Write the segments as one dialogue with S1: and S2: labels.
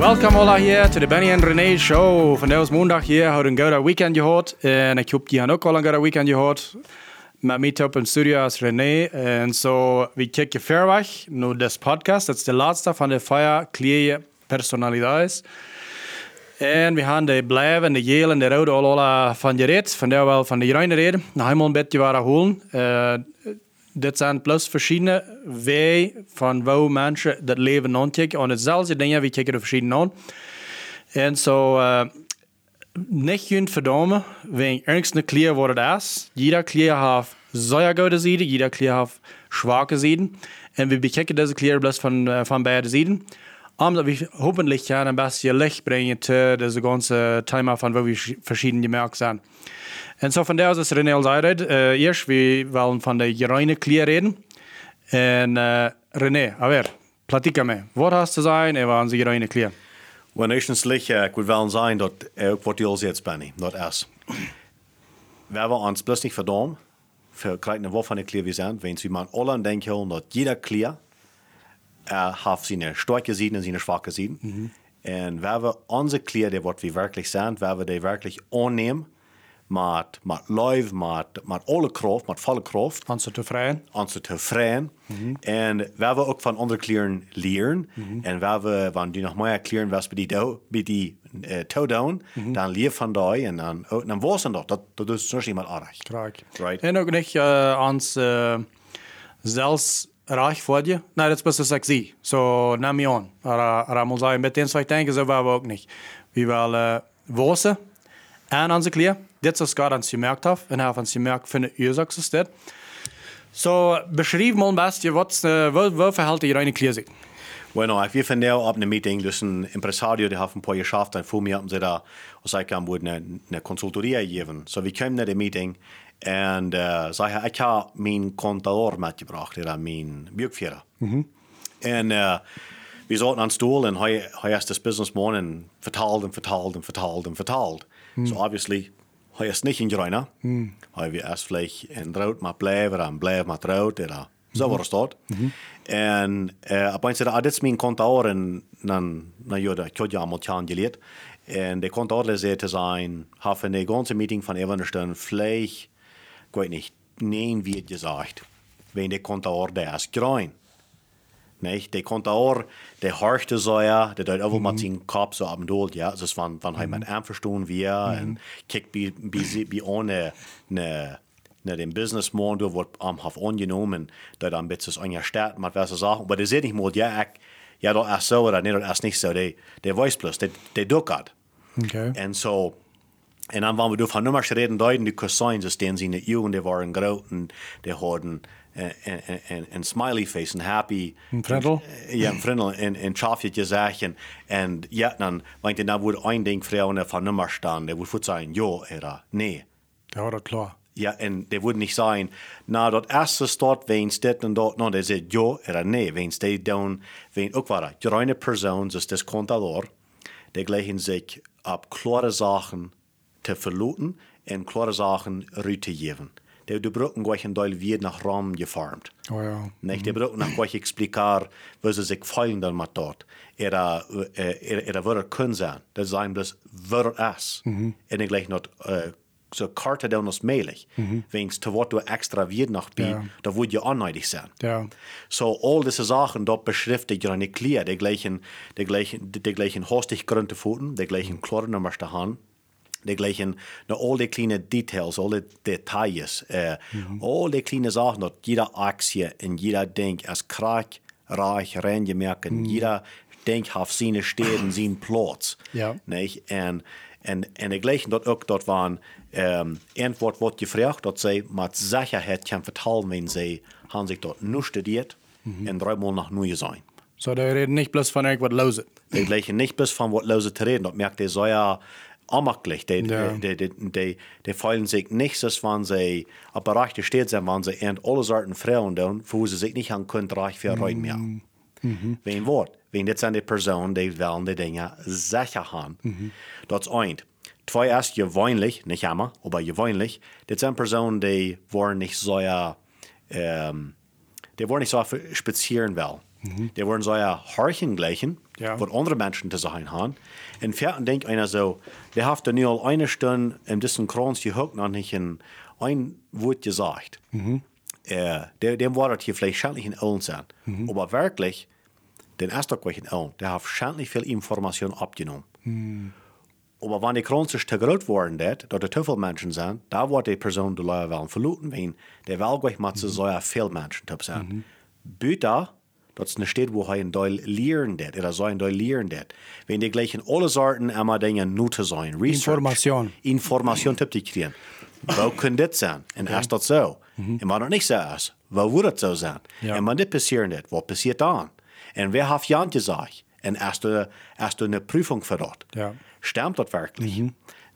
S1: Welkom alla hier to the Benny and René show. Vandaag is maandag hier, hadden een goede weekend gehad. En ik hoop die ook al een goede weekend gehad. Met mij op in studio is René. En zo, we kijken ver weg naar deze podcast. Dat is de laatste van de vijf kleine personaliteiten. En we gaan de blijven, de geel en de rode al van je reed. Vandaar wel van de groene reden. Nog helemaal een beetje waar holen. Uh, dit zijn plus verschillende wij van waar mensen dat leven aankijken. En hetzelfde dingen, we kijken de verschillende aan. En zo, uh, niet kunt verdammen, wegen ernstige kleren worden das. Jeder Klier heeft sehr gute Seiten, jeder Klier heeft schwache Seiten. En we bekijken deze kleren bloß van, uh, van beide Seiten. Omdat we hoffentlich ja ein bisschen Licht bringen zu diesem ganzen Thema von wo wir verschiedene Märkte sind. En zo vandaar is René al zei. Uh, eerst, we willen van de gereine klier reden. En uh, René, a ver, platica me. Wat hast du zijn en wat is gereine klier?
S2: Well, eerstens, uh, ik wil wel zeggen dat ook wat al zegt, Benny, dat is. We hebben ons plus niet verdammt, voor kijken wat van de klier we zijn. Wenn we maar allen denken dat jeder klier uh, heeft zijn sterke zijden en zijn zwakke zijden. Mm -hmm. En we hebben onze klier, die wat we werkelijk zijn, we hebben die werkelijk aannemen met, met live, met, met alle kracht, met volle kracht.
S1: Aan ze tevreden.
S2: Aan ze tevreden. Mm -hmm. En we hebben ook van andere kleren leren. Mm -hmm. En we hebben, wanneer die nog meer kleren was bij die, bij die uh, toe doen, mm -hmm. dan leer van die en dan, oh, dan was dat. Dat, dat is nog iemand aardig.
S1: Graag. Right. En ook niet uh, ans uh, zelfs reich voor je. Nee, dat is best sexy. Zo, so, je aan. Maar moet zeggen, met eens wat denken, zo waren we ook niet. We willen uh, wassen en onze kleren. Wat ons gemerkt heeft. En gemerkt van de oorzaak is dit. So, beschrijf mal best, uh, wat verhält die reine Klär sich?
S2: Bueno, ich wir von der ab einer Meeting, das ist ein Impresario, der hat ein paar geschafft, dann vor mir haben sie da, und ich kann wohl eine, eine Konsultorie geben. So, wir kommen in die Meeting, und uh, ich, ich habe meinen Kontador mitgebracht, oder meinen Bürgführer. Mhm. Und uh, wir saßen an Stuhl, und er hat das Businessman und verteilt und verteilt und verteilt und verteilt. Mhm. So, obviously, is niet in Groningen. Mm. Was eerst vleeg in rood met blijven en blijven met rood. En zo mm. was dat. Mm -hmm. En op een zei, ah, dit is mijn kantoor. En dan, dan je dat kjodja allemaal tjan geleerd. En de kantoor zei te zijn, hebben de ganze meeting vleeg, ik weet niet, nee wie het gezegd. Wenn de kantoor daar is groen. Nicht? Die konnte auch, die horchte so ja, der dort einfach mhm. mal seinen Kopf so abendholt, ja. Also es war, wann mhm. jemand einverstanden wir mhm. und kickt wie, wie, wie ohne eine, ne, den Businessman, der wird am um, angenommen, dann ein bisschen angestellt mit was Sachen. Aber der sieht nicht mal, ja, ich, ja, das ist so oder nicht, das ist nicht so. Der, der weiß bloß, der, der duckert. Okay. Und so, und dann, wenn wir von Nummern reden, deuten die Cousins, das denen sie in der Jugend, die waren und die hatten en, en, en smiley face en happy.
S1: Een frindel?
S2: Ja, een frindel en, en tjafje zeggen. En ja, dan, want je, dan wordt een ding vrouwen van nummer staan. Die wordt zeggen, ja, era, nee.
S1: Ja, dat klar.
S2: Ja, en die wordt niet zeggen, nou, dat eerste staat, weens dit en dat. Nou, die zegt ja, era, nee. Weens die doen, weens ook waar. Gereine persoon, dus das contador, die gleichen zich op klare zaken te verloten en klare zaken uit te geven de, de broeken gleich een deel weer naar ram gevormd.
S1: Oh ja.
S2: Nicht, de broeken nog gleich explicar, wie ze zich voelen dan met dat. Era, era, era wat er kunnen zijn. Dat zijn dus wat er is. Mm -hmm. En ik gleich nog uh, so karte dan als möglich. Mhm. Wegen zu wat du extra wird noch bi, ja. da würde je anneidig sein.
S1: Ja.
S2: So all diese Sachen dort beschriftet ja nicht klar, die gleichen, die gleichen, die gleichen hastig gründe Pfoten, die gleichen Klaren am Hand de gleichen, na, all die kleine Details, alle Details, äh, mhm. all die kleine Sachen, dass jeder Aktie und jeder Ding ist krank, reich, reingemerkt, mhm. jeder Ding hat seine Städte, seinen Platz.
S1: Ja.
S2: Nicht? Und, und, und die gleichen dort auch, dort waren, ähm, Antwort wird gefragt, dass sie mit Sicherheit kann vertellen, wenn sie haben sich dort nur studiert mhm. und dreimal nach Neu sein.
S1: So, die reden nicht bloß von irgendwas Lose.
S2: Die gleichen nicht bloß von was Lose zu reden, dort merkt ihr so ja, aanmakkelijk. Die, ja. die, die, die, die fühlen sich nicht, als wenn sie auf rechten steht sind, wenn sie in alle Sorten Frauen tun, wo sie sich nicht an können, reich für mhm. mehr. Mhm. Wenn Wort. Wenn das sind die Personen, die wollen die Dinge sicher haben. Mhm. Das ist eins. Zwei ist gewöhnlich, nicht immer, aber gewöhnlich, das sind Personen, die wollen nicht so, ähm, die wollen nicht so spazieren wollen. Die wollen so ja Horchen gleichen,
S1: Ja.
S2: was andere Menschen zu sein haben. Und vierten denkt einer so, der hat dann nur eine Stunde in diesem Kranz gehockt noch nicht ein, ein Wort gesagt. Äh, der, dem war das hier vielleicht schändlich in Ölen sein. Aber wirklich, den Tag in Ölen, der hat schändlich viel Information abgenommen. Aber wenn die Kranz zu groß worden, dat, dat er te veel mensen zijn, daar wordt die persoon de lui wel verloren wien. Der wel gleich met zo ja veel mensen te zijn. Buiten, dat stad waar hij een deel leren dat, oder so ein deel leren dat. Wenn die gleich in alle Sorten immer dingen nu te zijn, research.
S1: Information.
S2: Information te kriegen. Wo kann das sein? Und erst das so. Und wenn das nicht so ist, wo würde das so sein?
S1: Ja.
S2: Und wenn das passiert nicht, was passiert dann? Und wer hat ja gesagt? Und erst, du- erst du eine Prüfung für dort.
S1: Ja.
S2: Stimmt das wirklich?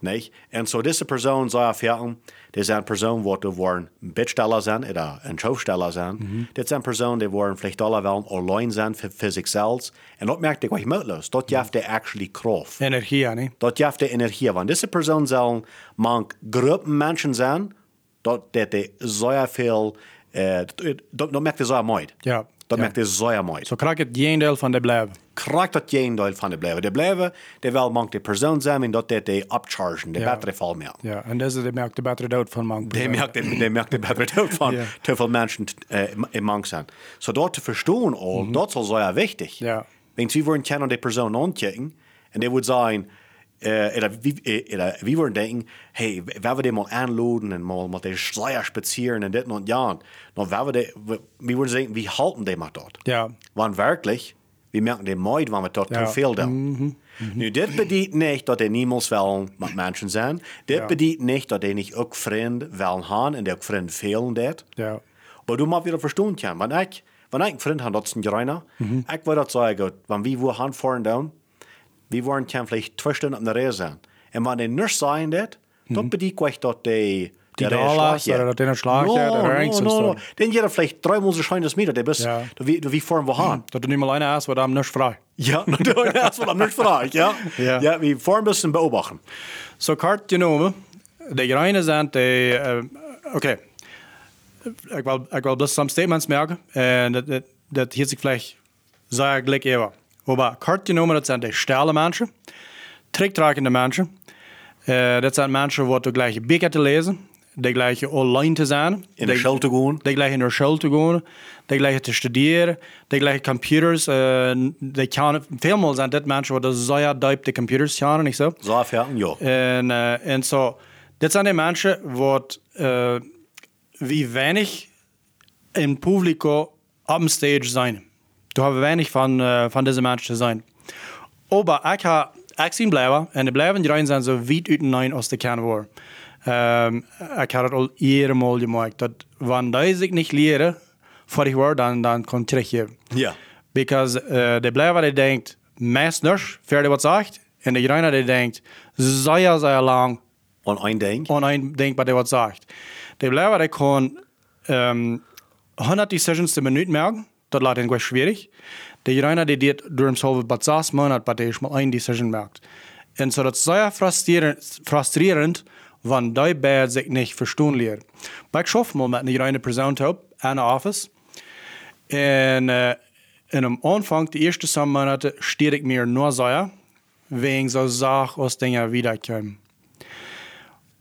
S2: Nicht? Und so diese Person sei erfahren, das ist eine Person, die du wollen ein Bittsteller sein oder ein Schausteller sein. Das ist eine Person, die wollen vielleicht alle wollen allein sein für, für sich selbst. Und dort merkt ich, was möglich Dort gibt der actually Kraft.
S1: Energie, ne?
S2: Dort gibt der Energie. Wenn diese Person sollen man Gruppen Menschen sein, dort dat die sehr viel, äh, dort, dort merkt er sehr meid.
S1: Ja.
S2: Dort
S1: Ja.
S2: merkt er sehr meid.
S1: Så krijg het geen deel van de blijven.
S2: krijgt dat geen deel van de blijven. De blijven, die wel mank de persoon zijn en dat dat die upchargen, de
S1: Ja.
S2: betere val meer.
S1: Ja, en deze die merkt de betere dood van man.
S2: Die merkt, die, die merkt de betere dood van
S1: Ja.
S2: te veel mensen uh, in mank zijn. Zo dat te verstaan al, dat is al zeer wichtig.
S1: Ja.
S2: Want wie worden kennen die persoon aankijken en die wordt zijn, uh, oder wie, uh, oder wie worden denken, hey, wenn wir die mal anladen und mal mit den Schleier spazieren und dit und ja, dann werden wir die, wie worden denken, wie halten die mal dort?
S1: Ja.
S2: Want werkelijk, we merken de mooi wanneer we tot
S1: Ja.
S2: te veel doen. Nu, dit betekent niet dat er niemals wel met mensen zijn. Dit
S1: Ja.
S2: betekent niet dat er niet ook vrienden willen gaan en die ook vrienden velen dat.
S1: Ja.
S2: Maar du moet weer verstaan kan. Want ik, wanneer ik een vriend had, dat is een Gereiner, ik wil dat zeggen, wanneer we woorden fahren doen, we waren vielleicht twee stunden op de reis zijn. En wanneer die niet zijn dat, dan betekent ik dat die
S1: Die
S2: der
S1: da lassen oder die een slag
S2: no,
S1: oder
S2: no, no, no.
S1: so.
S2: Den jeder vielleicht dreimal so scheint das Meter, der bist,
S1: Ja.
S2: du, wie, du, wie fahren wir hin?
S1: Dat er niet maar alleen is, wat hem niet vrij.
S2: Ja, natuurlijk, dat is wat ik niet vraag, ja.
S1: Ja.
S2: Ja, we vorm een bisschen beobachten.
S1: Zo kort genomen, de greinen zijn de... eh, Oké. Ik wil, ik wil dus some statements merken. En dat, dat, dat hier zich vielleicht sehr gleich eher. Aber kort genomen, dat zijn de stelle mensen. Tricktragende mensen. Uh, dat zijn mensen die de gleiche Bücher te lezen. De gleiche online te zijn.
S2: In de school te gaan.
S1: De gleiche naar school te gaan. De gleiche te studeren. De gleiche computers. Uh, de kan, veelmaal zijn dit mensen die zeer diep de computers kennen, niet zo?
S2: So, ja, ja.
S1: En, uh, en zo, dit zijn de mensen wat uh, wie weinig in publico op een stage zijn. Du hebben weinig van, uh, van deze mensen zijn. Maar ik ga ik zien blijven en de blijven die zijn zo wiet uiteen als de kan worden. Um, ik heb het al eerder gemaakt dat wanneer ik niet leren voor ik word, dan, dan kan ik teruggeven.
S2: Ja.
S1: Because uh, de blijven die denkt meestens verder wat zegt en de greiner die denkt zeer, zeer lang
S2: On een ding.
S1: oneindenkbaar die wat zegt. De blijven die kan um, 100 decisions de minuut merken, dat laat hen schwierig. De greiner die dit door hemzelf bij zes maanden, bij deze maar één decision merkt. En zo dat zeer frustrerend, frustrerend wanneer die bij zich niet verstaan leren. Maar ik schaf mal met een greiner persoon op aan de office. En uh, in am Anfang, die ersten zwei Monate, stehe ich mir nur so, wegen so Sachen aus Dingen wiederkommen.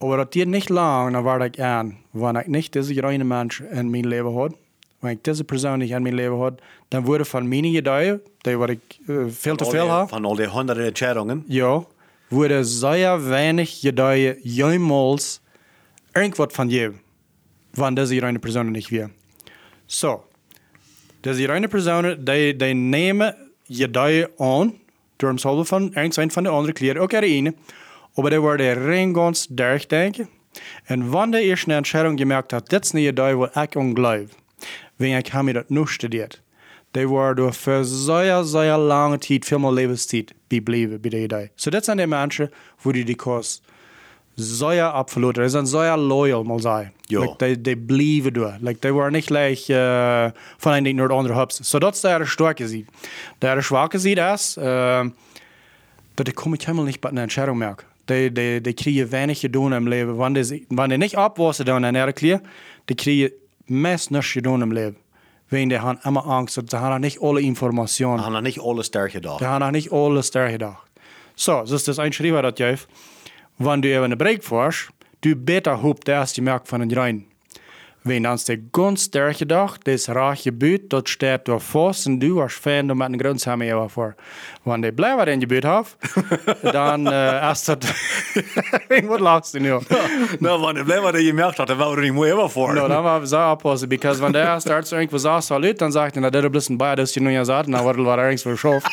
S1: Aber das geht nicht lang, dann war ich an, wenn ich nicht diese reine Mensch in mein Leben hatte, wenn ich diese Person nicht in mein Leben hatte, dann wurde von meinen Gedanken, die war ich äh, viel zu viel habe,
S2: Van al die honderden Entscheidungen.
S1: ja, wurde sehr wenig Gedanken jemals irgendwas von jedem, wenn diese reine Person nicht wäre. So, diese reine Person, die, die nehmen Gedanken an, door hemzelf van irgendein van de andere kleren, ook er een, aber die worden rein ganz durchdenken. En wanneer de eerste Entscheidung gemerkt hat, dit is niet Idee, wo ik aan geloof, wenn ich habe mir das nur studiert, die waren door für sehr, sehr lange Zeit, viel mehr Lebenszeit, geblieben bei der Idee. So, das sind die Menschen, wo die die Kurs sehr absolut, die sind sehr loyal, mal sagen.
S2: Ja.
S1: Like, die, die blieben door. Like, die waren nicht gleich äh, von einem Ding naar het andere Hubs. So, das ist der starke Sieg. Der schwache Sieg ist, äh, dat ik kom ik helemaal niet bij een Entscheidung merken. Die, die, die krijgen weinig gedaan im Leben. Wanneer die, wanneer die niet opwassen dan en er klier, die krijgen niks gedaan im Leben. Wenn die haben immer Angst, sie haben nicht alle Informationen.
S2: Han har nicht alles der gedacht.
S1: Die haben nicht alles da gedacht. So, das ist das ein Schritt, das Jeff. Wenn du eben eine Break fährst, du besser hoop der erste Merk von den rein. Wenn dann der ganz der gedacht, das reiche Büt, dort steht du fast und du hast Fan, du mit einem Grundsamen ja vor. Wenn der bleiben in die Büt hat, dann äh, erst das. Was lachst du nur?
S2: Nou, wanneer blijven dat je merkt dat, dan wou er niet meer even voor.
S1: No, dann war wir sehr oppassen, because wenn der starts irgendwo sagt, salut, dann sagt er, na, der ist ein Bayer, das ist nur ja na, was war er irgendwo schafft.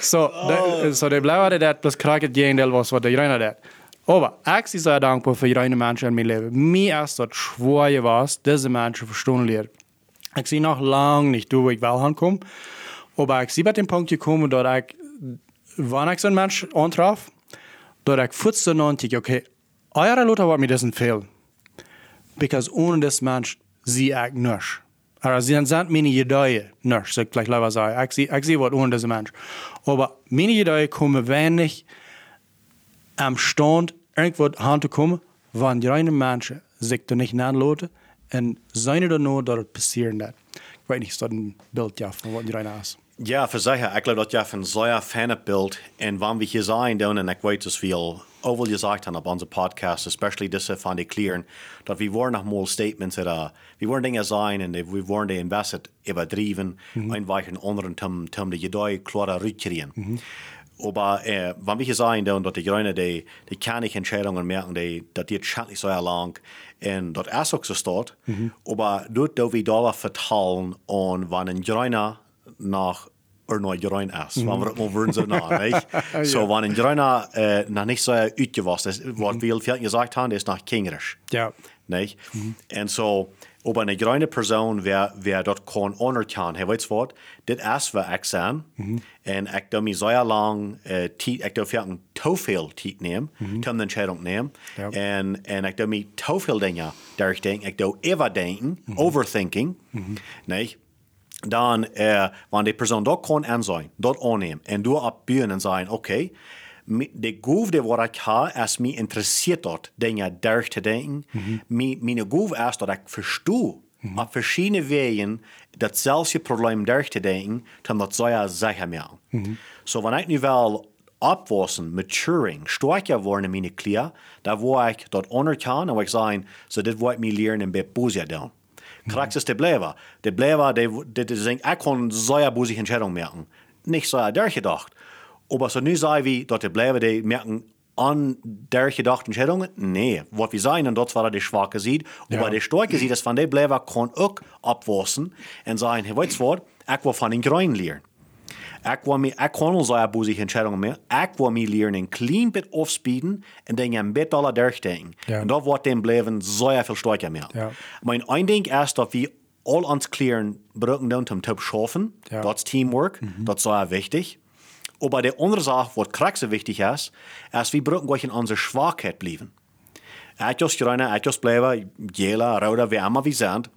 S1: Så, det, så det blev det plus kraket gäng del was vad det gör det. Aber jag är så dankbar för reine människor i mitt liv. Mir är det svårt was, diese Menschen verstehen lernen. Ich sehe noch lang nicht, du, wo ich will hinkommen. Aber ich sehe bei dem Punkt gekommen, dass ich, wenn ich so einen Mensch antraf, dass ich futze nantig, okay, eure Leute wird mir das fehlen. Because ohne das Mensch sie ich nicht. Also sie sind meine Ideen nicht, so ich gleich lieber sagen. Ich sehe, ich sehe was ohne diesen Mensch. Aber meine Ideen kommen wenig am Stand, irgendwo hinzukommen, wenn die reinen Menschen sich da nicht nachlassen und seine da nur, dass es passieren wird. Ich weiß nicht, ist das ein Bild ja, von was die reinen ist.
S2: Ja, voor zeggen, ik geloof dat je een zeer fijne beeld en wanneer we hier zijn, dan en ik weet dus veel over gezegd hebben op onze podcast, especially deze van die kleren, dat we worden nog mal statements, dat uh, we worden dingen zijn en we worden die invested overdreven, mm -hmm. einweichen anderen zum, zum die jedoi klare rückkriegen. Mm -hmm. Aber äh, wenn wir sagen, dann, dass die Grünen die, die keine Entscheidungen merken, die, dass die schändlich so lang und dort erst auch so steht, mhm. aber dort, da wir Dollar verteilen und wenn ein Grüner nach er nooit Jeroen is. Mm. Want we het over zo na, niet? Zo, wanneer Jeroen uh, nog niet zo uitgewassen is, wat we veel gezegd hebben, is nog kinderisch.
S1: Ja.
S2: Niet? En zo, op een groene persoon wer, wer dat kan onderkennen, hij weet wat, dit is wat ik zijn. En ik doe me zo lang, uh, tijd, ik doe veel te veel tijd nemen, om de entscheidung nemen.
S1: Ja.
S2: En, en ik doe me te veel dingen durchdenken. Ik doe overdenken, overthinking. Nee? dan uh, wanneer die persoon dat kan aanzien, dat aannemen en door op buren en zeggen, oké, okay, de goede wat ik heb, is me interesseert dat dingen daar te denken. Mm -hmm. Mijn goede is dat ik verstoe -hmm. op verschillende wegen datzelfde probleem daar te denken, dan dat zou je zeggen meer. Mm -hmm. So, wanneer ik nu wel opwassen, maturing, sterker worden in mijn klier, dan wil ik dat onderkennen en wil ik zeggen, so dit wil ik me leren en bij boze doen. Kraxis de blijven. De blijven, de, de zijn, ik kon zeer boze Entscheidung merken. Niet zo durchgedacht. Aber so nu sagen wir, dass die blijven, die merken an durchgedachte Entscheidungen? Nee. Was wir sagen, und das war die schwache. Aber
S1: Ja.
S2: die starke Seite ist von den blijven, kann auch abwassen und sagen, hey, weißt du was, ich will von den Grünen lernen. Ik wil me, ik kan al zeggen boezige entscheidungen meer. Ik wil me leren een klein bit afspieden en dan een bit alle durchdenken.
S1: Ja.
S2: En dat wordt dan blijven zeer veel sterker meer.
S1: Ja.
S2: Mijn einddenk is dat we al ons kleren brauchen dan om te schaffen.
S1: Ja.
S2: Dat is teamwork. Dat is zeer wichtig. Aber die andere Sache, was kraxe wichtig ist, ist, wir brauchen in unserer Schwachheit bleiben. Etwas reiner, etwas bleiben, jela, rauder, wie immer wir sind.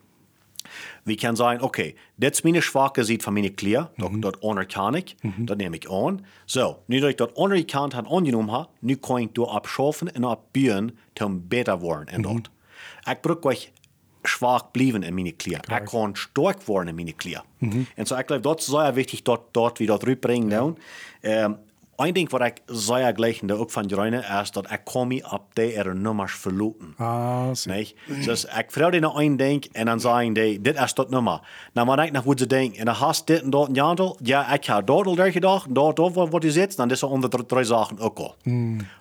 S2: Wir können sagen, okay, das ist meine schwache Seite von meinen Klier, mhm. dort anerkenne ich, das nehme ich an. So, nu dass ich dort anerkannt habe, angenommen habe, nu kann ich dort abschaffen und abbauen, um besser werden in dort. Ich brauche gleich schwach bleiben in meine Klier. Ich kann stark werden in meine Klier. Und so, ich glaube, das ist sehr wichtig, dort, dort wieder rüberbringen. Ja. Ähm, ein Ding, was ich sehr gleich auch von Reine ist, dass ich mich ab der Nummers verloten.
S1: Ah, so.
S2: Nicht? Dus ik vertel die nou één denk en dan zeggen die, dit is dat nummer. Nou, maar ik nog wat ze denken. En dan hast dit en dat een aantal. Ja, ik heb dat al daar gedacht. En dat, dat wat je zit. Dan is er onder de drie zaken ook al.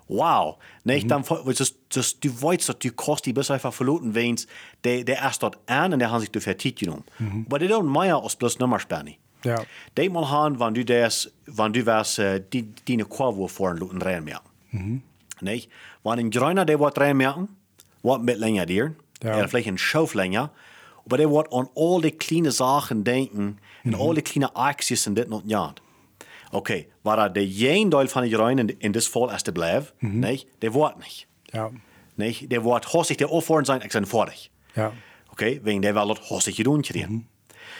S2: Wow. Nicht? Dan, dus, dus du weißt, dat du kost die bis einfach verloten wens. Die, die erst dort an en die haben sich dafür Zeit genommen. Aber die doen mehr als bloß Nummers Benny.
S1: Ja.
S2: Denk mal aan, wanneer du das, wanneer du was, uh, die, die Kurve vorn luten reinmerken. Mhm. Nicht? Wanneer een Greiner, der wird reinmerken, wird mit länger dir,
S1: Ja.
S2: ja. vielleicht ein Schauf länger, aber der wird an all die kleinen Sachen denken, und all die kleinen Acties und dit und ja. Okay, war er der jen Teil von den Greiner in, in das Fall erst der bleib, nicht? Der wird nicht.
S1: Ja.
S2: Nicht? Der wird hossig der aufhören sein, ich sein vor dich.
S1: Ja.
S2: Oké, wegen der dat hossig doen kriegen.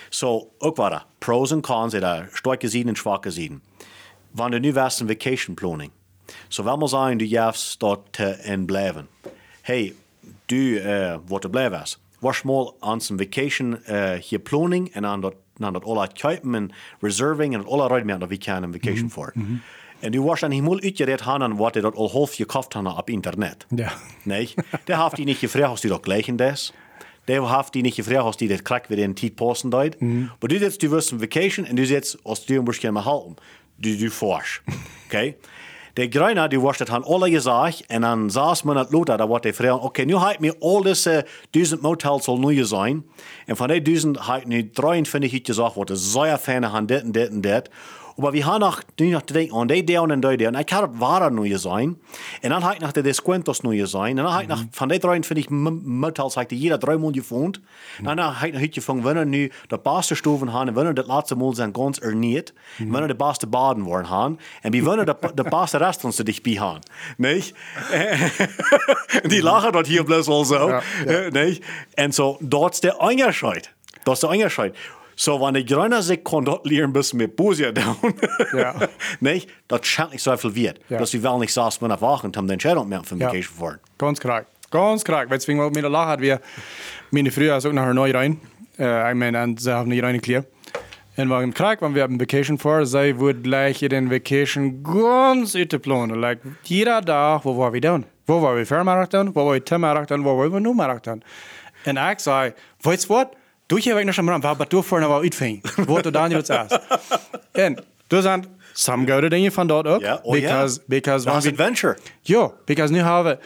S2: So, ook waar dat. Pros en cons, er sterk gezien en zwak gezien. Wanneer nu was een vacation planning. So, wel maar zijn, du juist dat te in blijven. Hey, du, uh, wat er blijven is. was mal aan zijn vacation uh, hier planning en aan dat, aan dat alle kuipen en reserving en alle rijden met dat we kunnen een vacation voor. En du was dan helemaal uitgereed gaan wat hij dat al half gekocht had op internet.
S1: Ja.
S2: Nee, daar heeft hij niet gevraagd als hij dat gleich is. Daar heeft hij niet gevraagd als hij dat krak weer in tijd passen deed. Maar du zit, du wirst een vacation en du zit, als du moest gaan halten. Du, du forsch. Oké? Okay? De Greiner, die was dat han alle gezegd en dan saß man het Lothar, da wordt de vrouw, oké, okay, nu heb mir al deze duizend motels zal nieuw zijn. En van die duizend heb ik nu 23 gezegd, wat de zeer fijne han dit en dit en dit. Maar we gaan nog, nu nog denken aan die deel en die deel. En ik had ware nieuw zijn. En dan heb ik nog de descuentos nieuw zijn. En dan heb ik nog, van die 23 motels heb ik jeder drie maanden gevonden. En dan heb ik nog gevonden, wanneer nu de beste stoven gaan en wanneer de laatste maal zijn gans er niet. En wanneer de beste baden worden gaan. En wie wanneer de, de beste restaurants er dichtbij gaan. Nee? Die lachen dat hier best wel zo. Ja, ja. Nee? En zo, dat is de onderscheid. Dat is de onderscheid. So, wenn ich sich kann dort lernen, bis mit Busia down.
S1: Ja.
S2: nee, das scheint nicht so viel wird.
S1: Ja.
S2: Dass wir wel nicht saß, man erwachen, haben den Entscheidung mehr für mich
S1: Ja.
S2: gefahren.
S1: Ganz korrekt. Ganz korrekt. Deswegen, weil der Lache hat wir meine Früher auch nachher neu rein. Äh, ich meine, sie haben nicht rein geklärt. Und wir im Krieg, wenn wir haben Vacation vor, sie wird gleich in den Vacation ganz uitgeplanen. Like, jeder Tag, wo war wir dann? Wo war wir Vermarathon? Wo war wir Timarathon? Wo war wir nur Marathon? Und ich sage, weißt du was? Du hier weg noch schon mal, aber du vorne aber uitving. Wo du dann jetzt erst. Und du sind some gute Dinge von dort auch.
S2: Ja, oh
S1: because,
S2: ja.
S1: because
S2: Das
S1: wenn
S2: ist
S1: wir-
S2: Adventure.
S1: Ja, because nu hebben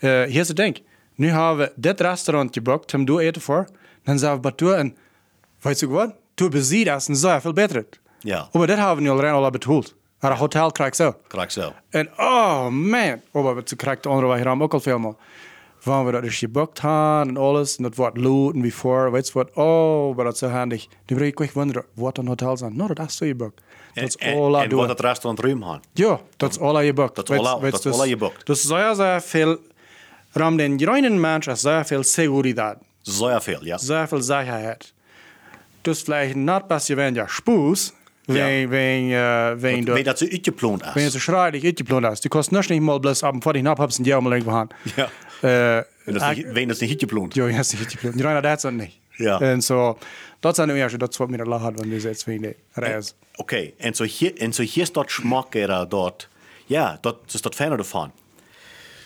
S1: we, uh, hier is het ding. Nu hebben we dit restaurant geboekt, hem doe eten voor. Dan zijn we bij toe en, weet je wat? Toen beziet is een zeer veel beter.
S2: Ja.
S1: Maar dit hebben we nu al al betoeld. Maar een hotel krijg zo.
S2: Correct zo.
S1: En oh man, oh, maar ze krijgt de andere weg ook al veel meer. Wanneer we dat dus geboekt hebben en alles, en dat wordt looten wie voor, weet je wat, oh, maar dat is zo handig. Nu ben ik echt wonderen, wat een hotel zijn. Nou, dat is zo geboekt. Dat is
S2: En,
S1: all I
S2: en
S1: do.
S2: wat het restaurant ruim gaan.
S1: Ja, dat is al je boekt.
S2: Dat is al- dat is al je boekt.
S1: Dus zeer, zeer veel, ram den groenen mens is zeer veel seguridad,
S2: Zeer veel, ja.
S1: zeer veel zekerheid. Dus vielleicht niet pas je wenn ja spoes, wenn, wenn, uh, wenn du,
S2: Weet dat ze uitgeploond
S1: wenn
S2: is.
S1: du schreidig uitgeplant hast. Du kannst nicht nicht mal bloß ab und vor dich nach, hab's ein Jahr mal irgendwo haben.
S2: Ja.
S1: Äh,
S2: dat ze niet uitgeploond.
S1: Jo, hast nicht uitgeplant. Die reiner dat nicht.
S2: Ja.
S1: En so, dat zijn nu eerst, dat wat mir lachen, wenn jetzt wie die Reis.
S2: Oké, en zo hier, en zo hier is dat smaak er dat, ja, dat is dat fijne ervan.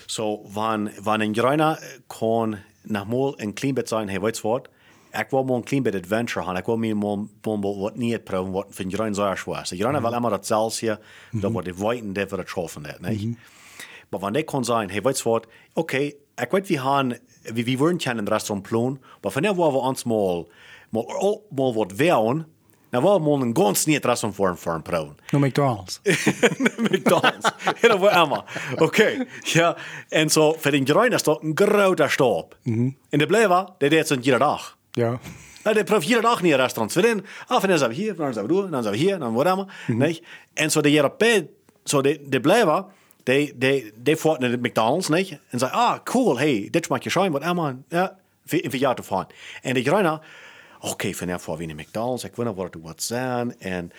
S2: Zo, wanneer een Greiner kan nogmaals een klein beetje zijn, hey, weet je wat? Ik wil maar een klein beetje adventure gaan. Ik wil meer maar, wat niet proeven, wat van Greiner zo erg was. Greiner wil immer dat zelfs hier, dat wordt de weiten, dat we dat schaffen, niet? Maar wanneer kan zijn, hey, weet je wat? Oké, ik weet, we gaan, we worden kennen in het restaurant plan, maar wanneer waar we ons mal, mal, al- mal wat weeren, dan wil we een ganz niet restaurant voor een een proeven.
S1: No McDonald's.
S2: McDonald's. Heel wat allemaal. Oké, ja. En zo, voor den Gerein is dat een grote stap. En de blijven, dat deed ze iedere dag.
S1: ja.
S2: Nou, die proeft iedere dag niet restaurants. Voor den, ah, van dan zijn we hier, dan zijn we door, dan zijn we hier, dan wat allemaal. Nee. En zo de Europeën, zo de, de blijven, die, die, die voort naar de McDonald's, nee. En zei, ah, cool, hey, dit maakt je schijn, wat allemaal. Ja, voor, voor jou te gaan. En de Gerein, oké, van voor wie naar McDonald's, ik weet niet wat het wat zijn.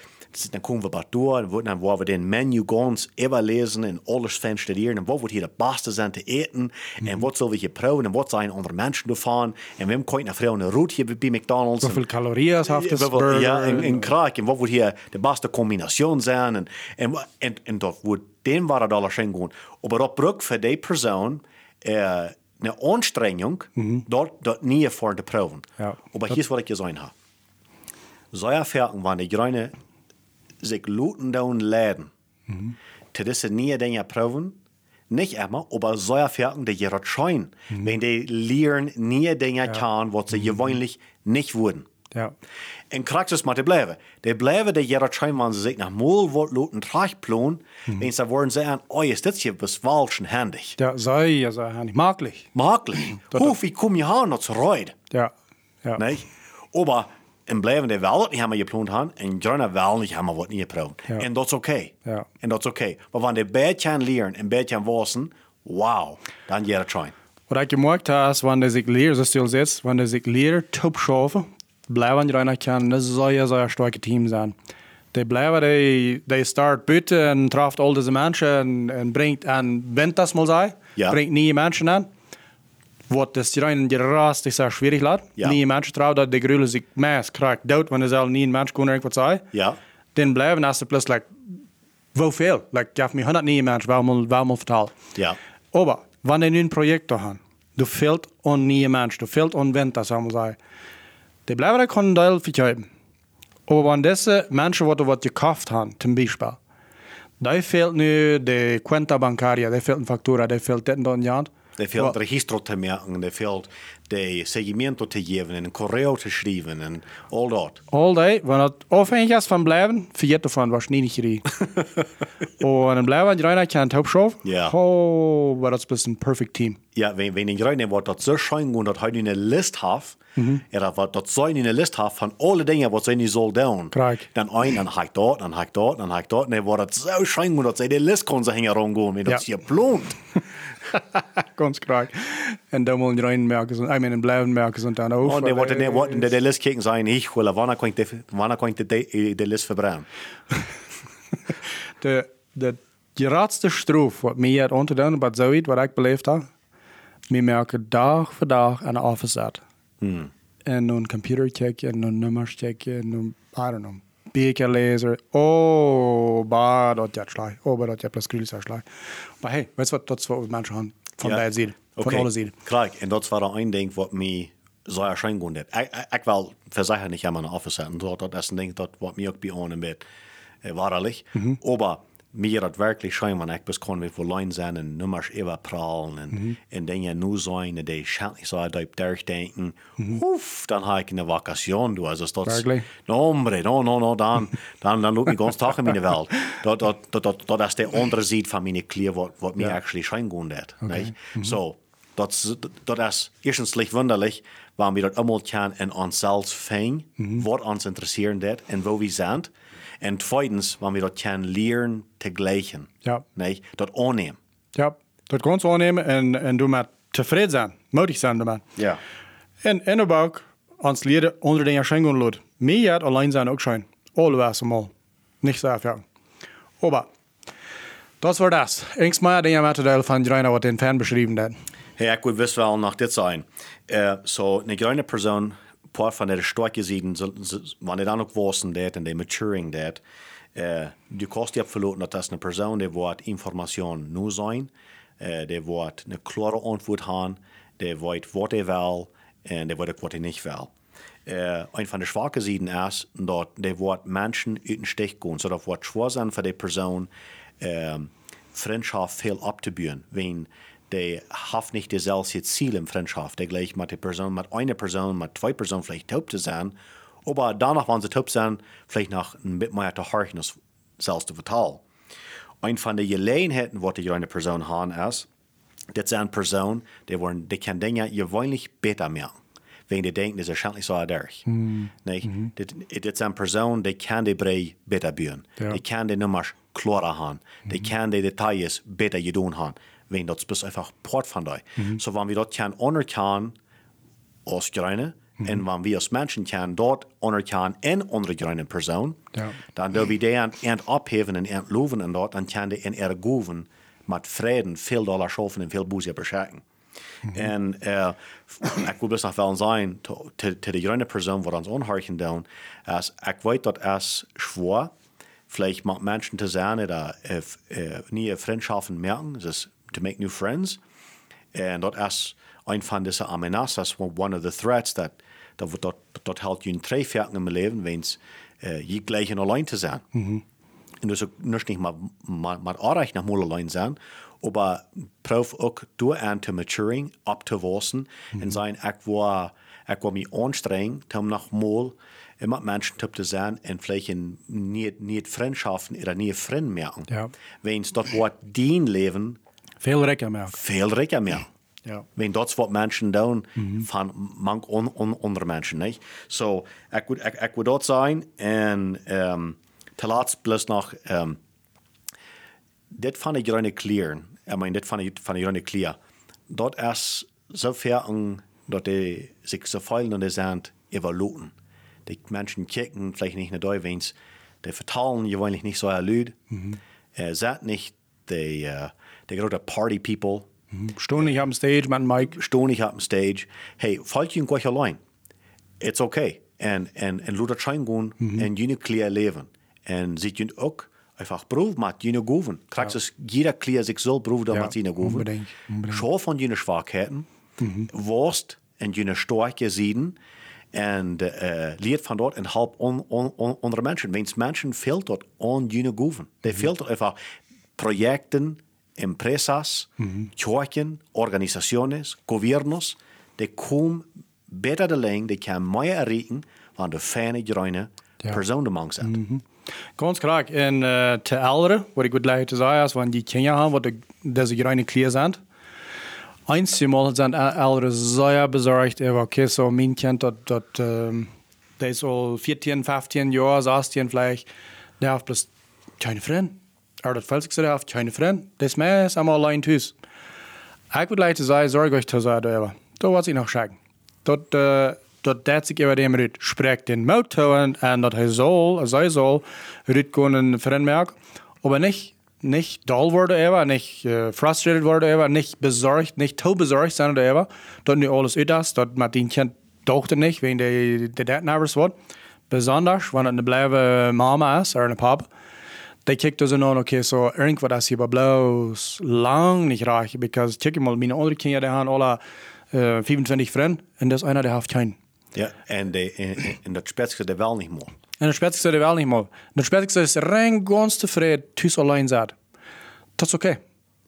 S2: Dan komen we bij door en dan waar we den menu ganz lezen en alles van studeren. En wat wordt hier de beste zijn te eten? En wat zullen we hier proeven? En wat zijn andere mensen ervan? En wem kan je naar vrouwen een route hier bij McDonald's?
S1: Hoeveel calorieën heeft
S2: wat-
S1: burger?
S2: Ja, en, en krijg. En wat wordt hier de beste combinatie zijn? En, en, en, en dat wordt den waar het alles in gaan. Maar dat brug voor die persoon uh, een aanstrengung, dat, dat niet voor te proeven.
S1: Ja.
S2: Maar hier is wat ik je zeggen heb. Zij ervaren wanneer Greine sich looten down leiden.
S1: Mhm.
S2: Diese nie dingen proeven. Nicht immer, aber so erfahren, die ihre schein.
S1: Mhm.
S2: Wenn die lernen nie Dinge kann, was sie gewöhnlich nicht wurden.
S1: Ja.
S2: En krachtens maar te blijven. De blijven de jaren schijn, wanneer ze zich naar moel wordt loten terugploen,
S1: Mhm.
S2: en ze worden zeggen, oh, is dit hier was falsch en handig.
S1: Ja, sei, ja, sei, nicht maglich.
S2: Makkelijk. Hoe wie kom je aan dat ze rijden?
S1: Ja. Ja.
S2: Nee? Aber en blijven de wel dat niet helemaal geploond hebben, en jaren wel niet helemaal wat niet geproefd.
S1: Ja.
S2: En dat is oké.
S1: Ja.
S2: En dat is oké. Maar wanneer de beetje leren en beetje wassen, wauw, dan jaren schijn.
S1: Wat ik gemerkt heb, is wanneer zich leer, zoals je zegt, wanneer zich leer top schaffen, blijven die reiner kan, dat zou een sterke team zijn. Die blijven, die, die start buiten en traft al deze mensen en, en brengt, en wint dat mal sei,
S2: Ja.
S1: brengt nieuwe mensen aan. Wat das rein gerast ist sehr schwierig laat.
S2: Ja.
S1: Nie Menschen trauen, dass die Grüle sich mehr krijgt dood, wenn es al nie ein Mensch kann irgendwas sagen.
S2: Ja.
S1: Dann bleiben als plötzlich, like, wo viel? Like, gaf mir 100 nie Menschen, warum, warum vertalen?
S2: Ja.
S1: Wenn du ein Projekt da hast, du fehlt an nie Mensch, du fehlt an Winter, wir sagen. Die bleiben da können Teil verkaufen. Aber wenn diese Menschen, die was gekauft haben, zum Beispiel, da fehlt nu de cuenta bancaria, da fehlt eine Faktura, da fehlt das und das und das.
S2: Det fehlt registro til merken, det fehlt de segmento til geben, en korreo til schrijven, en all dat.
S1: All day, wenn das aufhängig ist von bleiben, vergeht davon wahrscheinlich nicht. und dann bleiben die rein, kann Hauptshow.
S2: Ja.
S1: Oh, aber das ist ein perfect team.
S2: Ja, wenn, wenn ich rein, wat dat so schein und hij in een list heeft, ja, wat dat zijn in een list heeft van alle dingen wat zij niet zal doen.
S1: Kijk.
S2: Dan een, dan haak dat, dan haak dat, dan haak dat. Nee, wat dat zo schein und dat zij de list kon ze hingen rondgaan, en dat is
S1: Ja.
S2: je plont.
S1: Ganz klar. Und da wollen die rein merken, ich meine, bleiben merken und dann auch.
S2: Und nee, wat nee, wat de, de list kijken zijn, ik wil, wanneer kan ik de, wanneer kan ik de, de, de list verbrennen?
S1: de, de geradste stroef wat mij het ontdaan, wat zoiets wat ik beleefd heb, we merken dag voor dag aan de office zat. En een computer checken, en een nummers checken, en een, I don't know, beker lezen. Oh, maar dat je slag. Oh, maar dat je plus gruwelijk slag. Maar hey, je wat, dat is wat mensen gaan van
S2: Ja.
S1: beide zijden. Van alle zijden.
S2: Kijk, en dat was er een ding wat mij zo erscheinen kon. Ik, ik, ik wil verzeichern nicht immer in der Office zetten. Dat, dat is een ding wat mij ook bij aan bed äh, waarlijk. Aber mir dat wirklich schein, wenn ich bis kann mit wo Lein sein und Nummers überprallen und, und dann ja nur sein, und die schändlich so da durchdenken, uff, dann habe ich eine Vakation, du, also das,
S1: Wirklich?
S2: no, hombre, no, no, no, dann, dann, dann loop ich ganz Tag in meine Welt. Dat, dat, dat, dat, dat is de andere zijde van mijn klier, wat, wat mij actually schein gaan deed. Okay. So, dat, is- dat is eerstens wunderlich, waarom we dat allemaal kan en onszelf fijn, wat ons interesseren deed en wo we zijn. En tweitens, waarom we dat kan leren te gleichen.
S1: Ja.
S2: Nee, dat aannemen.
S1: Ja, dat du annehmen en, en du met tevreden zijn, moedig zijn daarmee.
S2: Ja.
S1: En, en ook ons leren onder de Erscheinung lot. Hat allein sein auch schein. Always mal. Nicht sehr viel. Aber, das war das. Engst mal den Material von Greiner, was den Fan beschrieben hat.
S2: Hey, ik wil best wel nog dit zijn. Uh, so, een kleine persoon, paar van de sterke zijden, wanneer dan ook wassen deed en de maturing deed, uh, du kost je verloren dat dat een persoon die wat informatie nu zijn, uh, die wat een klare antwoord hebben, die weet wat hij wil en die weet ook wat hij niet wil. Uh, een van de zwakke zijden is dat die wat mensen uit een stich gaan, zodat wat schwer zijn voor die persoon, vriendschap veel op te bouwen. Wenn die hat nicht dieselbe Ziel in Freundschaft, die gleich mit der Person, mit einer Person, mit zwei Personen vielleicht taub zu sein, aber danach, wenn sie taub sind, vielleicht noch ein bisschen mehr zu horchen, als selbst zu vertalen. Ein von den Gelegenheiten, die eine Person haben, ist, das sind Personen, die, wollen, die können Dinge gewöhnlich besser machen. Wenn die denken, das ist wahrscheinlich so durch. Mm. Das, das sind Personen, die können die Brei besser bauen.
S1: Ja.
S2: Die können die Nummers klarer haben. Die können die Details besser getan haben. Wenn das bist einfach Part von dir. So, wenn wir dort können anerkennen, als Grüne, und wenn wir als Menschen können dort anerkennen in andere grüne Person,
S1: Ja.
S2: dann dürfen wir die ent abheben und ent loven und dort, dann können die in ihre Goven mit Frieden viel Dollar schaffen und viel Buße beschenken. En uh, ik wil best nog wel zijn te de grüne Person, wat ons onharken doen, als ik weet dat es schwer, vielleicht mit Menschen zu sein, oder äh, äh, neue Freundschaften merken, das ist to make new friends. Und das ist ein von diesen Amenas, das ist one of the threats, that, dat, dat, dat hält je drei Ferien im Leben, wenn es äh, je gleich und allein zu sein. Und dus ook niet maar, maar, maar aardig naar moeilijk alleen zijn, maar proef ook door aan te maturing, op te wassen, en zijn, ik wil, ik wil me aanstrengen, om nog mal met mensen te zijn, en vielleicht niet, niet vriendschaften, oder niet vrienden merken.
S1: Ja.
S2: Wens dat wordt dien leven
S1: Veel rekken meer.
S2: veel rijker meer.
S1: Ja.
S2: Wenn dat wat mensen doen van mank on, on, mensen. Niet? So, ik wil, ik, ik wil dat zijn. En um, te laatst plus nog, um, dit van ik gewoon clear. Ik meen, dit van ik van gewoon clear. Dat is zover een, dat die zich zo veel naar de zand evalueren. Die mensen kijken vielleicht nicht naar daar, wens die vertalen gewöhnlich nicht so erlüd. Mhm. Uh, zat nicht die, uh, die grote party people
S1: Stond nicht am Stage met Mike.
S2: Nicht auf dem Stage. Hey, fallt je gleich allein. It's okay. En, en, en laat het zijn gewoon en jullie kleer leven. En zit je ook einfach proef met jullie goven. Krijgt dus jeder kleer zich zelf proef dan
S1: Ja,
S2: jullie goven.
S1: unbedingt, unbedingt.
S2: Schau von jullie Schwachheiten. Worst en jullie sterke Sieden. En uh, leert van dort en help on, on, on, andere mensen. Wens mensen fehlt dort on jullie goven. Die fehlt dort einfach Projekten, empresas, Kirchen, Organisaciones, gobiernos, die kommen beter de lijn, die kan meer erreichen, van de fijne, groene
S1: Ja.
S2: persoon among zijn.
S1: Ganz klar. En uh, te ouderen, wat ik would like te zeggen, is, want die kinderen hebben, wat de, deze kleine kleer zijn. Einmal sind Eltern sehr besorgt, aber okay, so mein Kind, dat, dat, ähm, der ist al 14, 15 Jahre, 16 vielleicht, der hat bloß keine Freunde. Er hat keine Freunde. Das mehr ist einmal allein tüß. Ich würde like sagen, sorge euch zu sagen, aber da was ich noch. Dort, äh, dort dat sich über dem Ritt spricht den Motto und, und dat er soll, sei soll, Ritt können Freund merken, aber nicht, nicht dull worden ever, nicht äh, frustrated worden ever, nicht besorgt, nicht to besorgt sein oder ever. Dort nicht alles das, dort den Kind dochte nicht, wegen der, der dat nervös wird. Besonders, wenn eine bleibe Mama ist oder eine Papa. Die kijkt dus aan, oké, so irgendwas das hier bloß lang nicht reicht, because check mal, meine anderen Kinder, die haben alle äh, 25 Freunde und das einer, der hat keinen.
S2: Ja, en, de, en, dat zich er wel niet meer.
S1: En de spetsigste er wel niet meer. De spetsigste is rein ganz tevreden, thuis alleen zat. Dat is oké.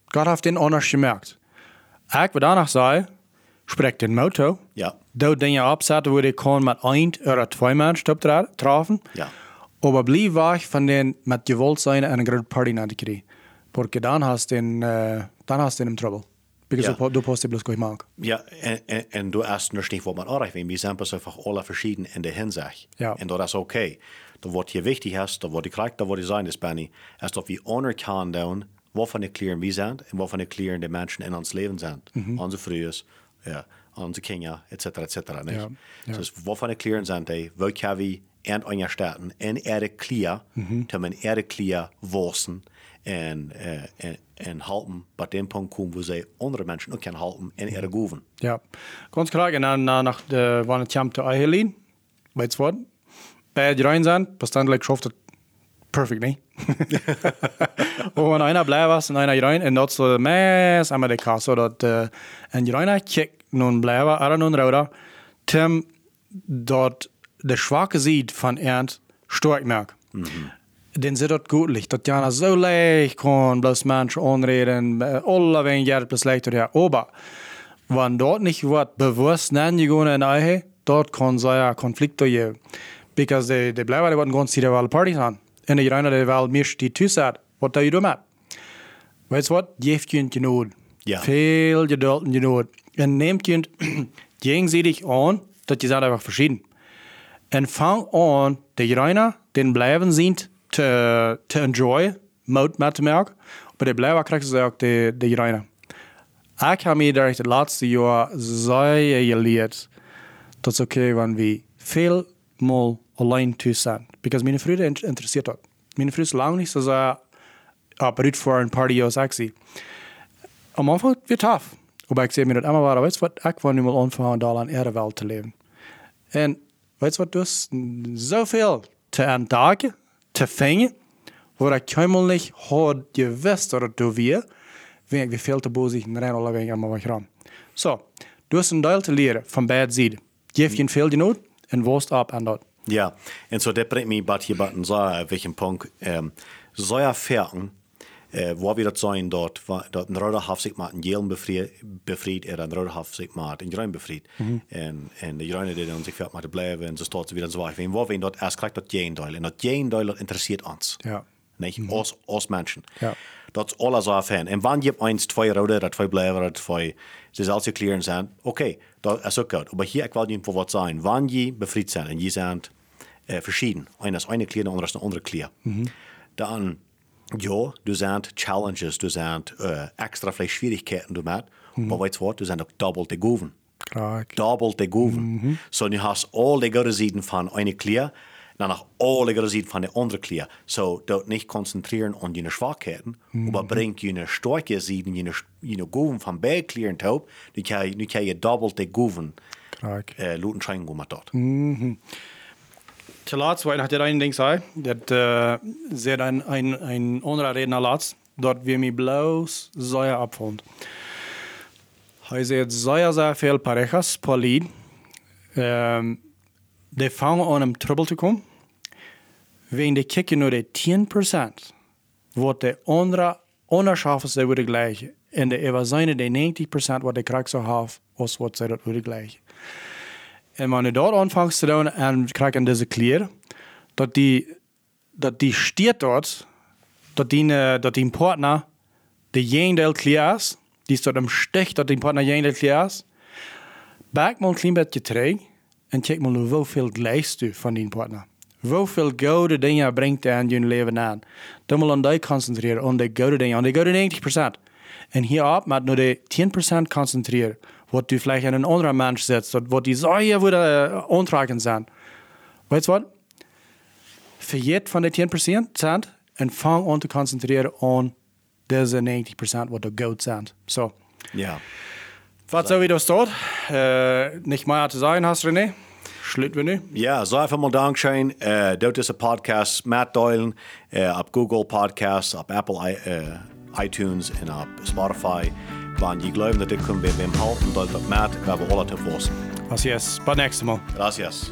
S1: God heeft den anders gemerkt. Ik wil danach zeggen, spreek den Motto.
S2: Ja,
S1: Dat dingen opzetten waar ik kan met één of twee mensen op tra- treffen.
S2: ja.
S1: Aber blieb weg von den mit gewollt sein eine große Party nach die kriegen. Porque dann hast du den, äh, dann hast du den Trouble. Because
S2: Ja.
S1: du, du post bloß gleich mag.
S2: Ja, en du nog niet wat man aanreicht. Wir sind einfach alle verschieden in der Hinsicht.
S1: Ja.
S2: Und das ist okay. Da wird hier wichtig ist, da wird die Charakter, da wird die sein, das Benny, ist, dass wir anerkennen, wovon die Klieren wir sind und wovon die Klieren die Menschen in uns Leben sind. Unsere Frühes, ja, unsere Kinder, etc., etc. Nicht?
S1: Ja, ja.
S2: Dus wovon die Klieren sind, die, wo kann wir in einer Staaten in Erde Klier, til man Erde Klier wursen en, uh, en, en halten, bei dem Punkt kommen, wo sie andere Menschen auch können halten in ihre Goven.
S1: Ja. Ganz klar. Und dann nach der, wann es kam zu Eihelin, weißt du was? Bei die rein sind, gleich schafft es perfekt, wenn einer bleibt und einer rein, und das so meist einmal der Kasse, dass äh, ein reiner Kick nun bleibt, oder nun rauder, Tim dort der schwache Sied von Ernst stark merkt. Den sieht dort gut liegt, dass Jana so leicht kann, bloß Menschen anreden, äh, alle wenn Geld bloß leicht oder aber wenn dort nicht wird bewusst nennen die gehen in dort kann so ja Konflikte geben. Because they, they bleiben, die werden ganz viele Wahl Partys an. Und die reiner, die Wahl mischt die Tüßat, was da du mit? Weißt du was? Geeft je genoeg.
S2: Ja.
S1: Veel geduld en genoeg. En neemt je gegenseitig an, dat je zijn einfach verschieden. En fang an, de reiner, den blijven zien te, te enjoy, mout met te merken. Maar de blijven krijgen ze ook de, de reiner. Ik heb me daar het laatste jaar zeer geleerd. Dat is oké, wanneer we veel mal alleen thuis zijn. Because mijn vrienden in- interesseert dat. Mijn vrienden is lang niet zo zeer op rit voor een party ik zie. Am Anfang wird tough. Aber ich sehe mir das immer weiter, weißt du was, ich will nicht mal anfangen, da an ihrer Welt zu weißt du was, du viel zu entdecken, zu finden, wo ich keinmal nicht hat gewusst oder du wir, wenn ich viel zu bosig und rein alle wegen immer was ran. So, du hast ein Teil zu lernen von beiden Seiten. Gib je viel genug und wost ab an dort.
S2: Ja, en bringt mich bad hier bad und sagen, welchen Punkt, ähm, so ja Fährten, äh, wo wir das sein dort, wa- dort ein roter Hafsig macht, ein Jelen befried, befried, er ein roter Hafsig macht, ein Grün befried. En, en de Grüne, die dann sich fährt macht, bleiben, und so steht sie wieder so weiter. Wo wir dort erst kriegt das Jendeil, und das Jendeil interessiert uns.
S1: Ja.
S2: Nicht? Ons, ons Menschen.
S1: Ja.
S2: Dat is alles af en. En wanneer je eens twee rode, dat twee blijven, dat twee, ze zal ze clear zijn. Oké, dat is ook goed. Maar hier, ik wil niet voor wat zijn. Wanneer je bevriend zijn en je zijn uh, verschieden. Einer ist eine Clear, der andere ist eine andere Clear. Dann, ja, du sind Challenges, du sind uh, extra vielleicht Schwierigkeiten, du mit. Aber weißt du was, du sind auch doppelt die Goven de goven. Så nu har all de goede zijden van een clear. nach alle gezien van de andere klier. So, dort nicht konzentrieren an die Schwachheiten, aber bringt je Stärke sehen, je je Goven van bij klieren taub, nu kan je, nu kan je doppelt de Goven, äh, luten schein met dort.
S1: Til laatst, weil ich dir ein Ding sei, dat äh, sehr ein, ein, ein anderer Redner laatst, dort wir mir bloß Säuer abfand. Hij sagt sehr, sehr viel parejas, per lied. Ähm, die fangen an, im Trouble zu kommen. Wenn die kicken nur die 10%, wird der andere onderschaffen sie wieder gleich. Und der seine die 90%, was der so haben, was wird dort wieder gleich. En je daar aanvangt te doen en krijg deze klier, dat die, dat die stiert dort, die, eh, dat die partner de jendeel klier is, die is dort am Stich, die partner jendeel klier is, back mal klein beetje terug en mal nu hoeveel gelijkst u van die partner. Hoeveel gouden dingen brengt hij aan je leven aan. Dan moet je aan die concentreren, aan die gouden dingen, aan die gouden 90%. En hierop moet je de 10% concentreren, wat du vielleicht aan een andere mens zet, dat wat die Säue wieder äh, aantragen zijn. Weißt du was? Vergeet van de 10% en fang aan te concentreren aan deze 90% wat de goud zijn. So.
S2: Ja.
S1: Was so wie das dort? Äh, nicht mehr zu sagen hast, René? Schlutt wir nu.
S2: Ja, so einfach mal Dankeschön. Äh, dort ist ein Podcast, Matt Doylen, äh, ab Google Podcasts, ab Apple äh, iTunes und ab Spotify. Wenn ihr glauben, dass ihr könnt bei wem halten, Matt, wir haben alle zu wissen.
S1: Was yes. Bis nächstes Mal.
S2: Gracias.